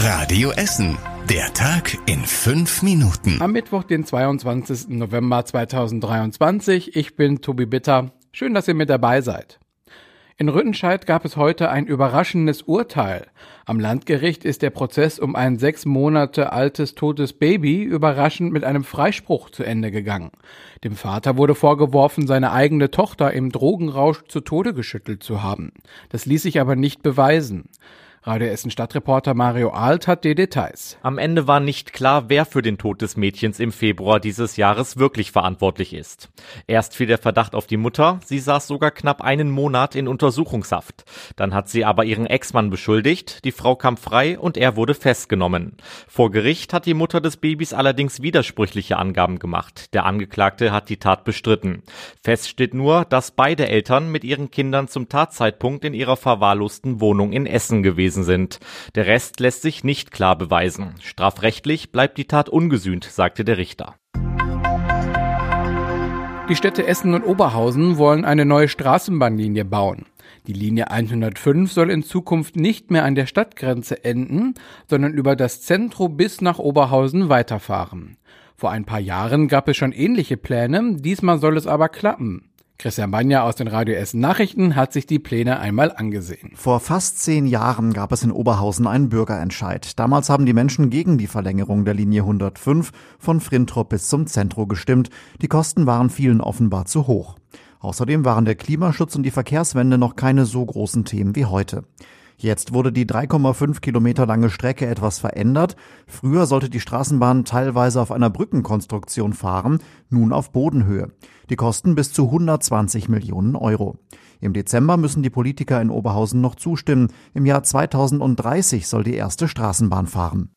Radio Essen. Der Tag in fünf Minuten. Am Mittwoch, den 22. November 2023. Ich bin Tobi Bitter. Schön, dass ihr mit dabei seid. In Rüttenscheid gab es heute ein überraschendes Urteil. Am Landgericht ist der Prozess um ein sechs Monate altes totes Baby überraschend mit einem Freispruch zu Ende gegangen. Dem Vater wurde vorgeworfen, seine eigene Tochter im Drogenrausch zu Tode geschüttelt zu haben. Das ließ sich aber nicht beweisen. Radio Essen Stadtreporter Mario Alt hat die Details. Am Ende war nicht klar, wer für den Tod des Mädchens im Februar dieses Jahres wirklich verantwortlich ist. Erst fiel der Verdacht auf die Mutter, sie saß sogar knapp einen Monat in Untersuchungshaft. Dann hat sie aber ihren Ex-Mann beschuldigt, die Frau kam frei und er wurde festgenommen. Vor Gericht hat die Mutter des Babys allerdings widersprüchliche Angaben gemacht. Der Angeklagte hat die Tat bestritten. Fest steht nur, dass beide Eltern mit ihren Kindern zum Tatzeitpunkt in ihrer verwahrlosten Wohnung in Essen gewesen gewesen sind. Der Rest lässt sich nicht klar beweisen. Strafrechtlich bleibt die Tat ungesühnt, sagte der Richter. Die Städte Essen und Oberhausen wollen eine neue Straßenbahnlinie bauen. Die Linie 105 soll in Zukunft nicht mehr an der Stadtgrenze enden, sondern über das Zentrum bis nach Oberhausen weiterfahren. Vor ein paar Jahren gab es schon ähnliche Pläne, diesmal soll es aber klappen. Christian Banja aus den Radio Essen Nachrichten hat sich die Pläne einmal angesehen. Vor fast zehn Jahren gab es in Oberhausen einen Bürgerentscheid. Damals haben die Menschen gegen die Verlängerung der Linie 105 von Frintrop bis zum Zentrum gestimmt. Die Kosten waren vielen offenbar zu hoch. Außerdem waren der Klimaschutz und die Verkehrswende noch keine so großen Themen wie heute. Jetzt wurde die 3,5 Kilometer lange Strecke etwas verändert. Früher sollte die Straßenbahn teilweise auf einer Brückenkonstruktion fahren, nun auf Bodenhöhe. Die kosten bis zu 120 Millionen Euro. Im Dezember müssen die Politiker in Oberhausen noch zustimmen. Im Jahr 2030 soll die erste Straßenbahn fahren.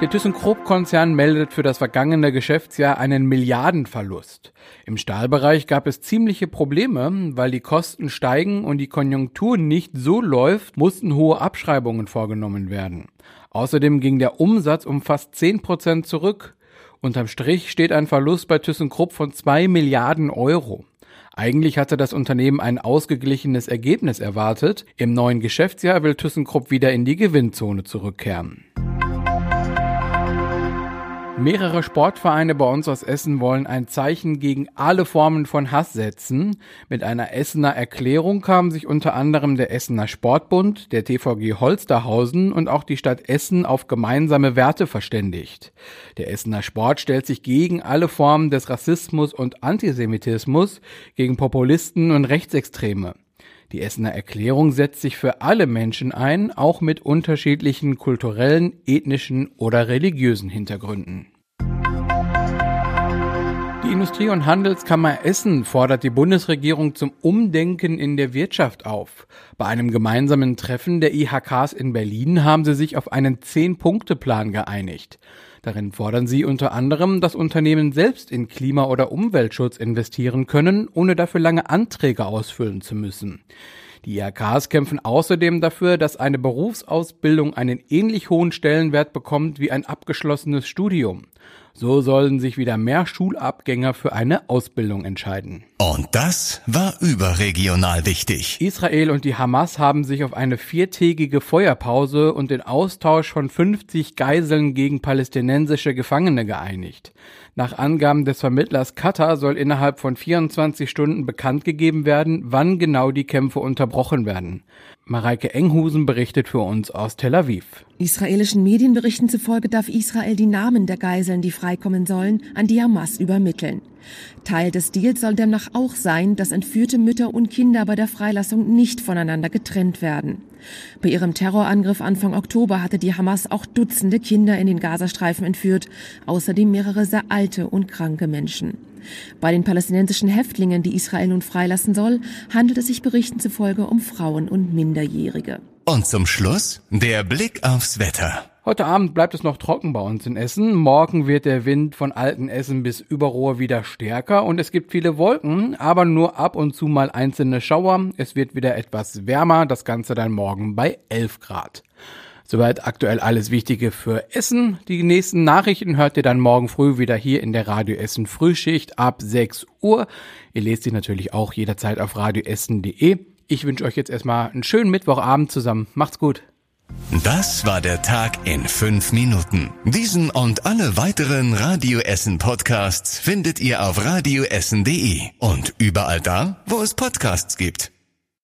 Der ThyssenKrupp-Konzern meldet für das vergangene Geschäftsjahr einen Milliardenverlust. Im Stahlbereich gab es ziemliche Probleme, weil die Kosten steigen und die Konjunktur nicht so läuft, mussten hohe Abschreibungen vorgenommen werden. Außerdem ging der Umsatz um fast 10 Prozent zurück. Unterm Strich steht ein Verlust bei ThyssenKrupp von 2 Milliarden Euro. Eigentlich hatte das Unternehmen ein ausgeglichenes Ergebnis erwartet. Im neuen Geschäftsjahr will ThyssenKrupp wieder in die Gewinnzone zurückkehren. Mehrere Sportvereine bei uns aus Essen wollen ein Zeichen gegen alle Formen von Hass setzen. Mit einer Essener Erklärung kamen sich unter anderem der Essener Sportbund, der TVG Holsterhausen und auch die Stadt Essen auf gemeinsame Werte verständigt. Der Essener Sport stellt sich gegen alle Formen des Rassismus und Antisemitismus, gegen Populisten und Rechtsextreme. Die Essener Erklärung setzt sich für alle Menschen ein, auch mit unterschiedlichen kulturellen, ethnischen oder religiösen Hintergründen. Die Industrie- und Handelskammer Essen fordert die Bundesregierung zum Umdenken in der Wirtschaft auf. Bei einem gemeinsamen Treffen der IHKs in Berlin haben sie sich auf einen Zehn-Punkte-Plan geeinigt. Darin fordern sie unter anderem, dass Unternehmen selbst in Klima- oder Umweltschutz investieren können, ohne dafür lange Anträge ausfüllen zu müssen. Die IHKs kämpfen außerdem dafür, dass eine Berufsausbildung einen ähnlich hohen Stellenwert bekommt wie ein abgeschlossenes Studium. So sollen sich wieder mehr Schulabgänger für eine Ausbildung entscheiden. Und das war überregional wichtig. Israel und die Hamas haben sich auf eine viertägige Feuerpause und den Austausch von 50 Geiseln gegen palästinensische Gefangene geeinigt. Nach Angaben des Vermittlers Katar soll innerhalb von 24 Stunden bekannt gegeben werden, wann genau die Kämpfe unterbrochen werden. Mareike Enghusen berichtet für uns aus Tel Aviv. Israelischen Medienberichten zufolge darf Israel die Namen der Geiseln, die freikommen sollen, an die Hamas übermitteln. Teil des Deals soll demnach auch sein, dass entführte Mütter und Kinder bei der Freilassung nicht voneinander getrennt werden. Bei ihrem Terrorangriff Anfang Oktober hatte die Hamas auch Dutzende Kinder in den Gazastreifen entführt, außerdem mehrere sehr alte und kranke Menschen. Bei den palästinensischen Häftlingen, die Israel nun freilassen soll, handelt es sich Berichten zufolge um Frauen und Minderjährige. Und zum Schluss der Blick aufs Wetter. Heute Abend bleibt es noch trocken bei uns in Essen. Morgen wird der Wind von Altenessen bis Überrohr wieder stärker und es gibt viele Wolken, aber nur ab und zu mal einzelne Schauer. Es wird wieder etwas wärmer, das Ganze dann morgen bei 11 Grad. Soweit aktuell alles Wichtige für Essen. Die nächsten Nachrichten hört ihr dann morgen früh wieder hier in der Radio Essen Frühschicht ab 6 Uhr. Ihr lest sie natürlich auch jederzeit auf radioessen.de. Ich wünsche euch jetzt erstmal einen schönen Mittwochabend zusammen. Macht's gut. Das war der Tag in fünf Minuten. Diesen und alle weiteren Radio Essen Podcasts findet ihr auf radioessen.de und überall da, wo es Podcasts gibt.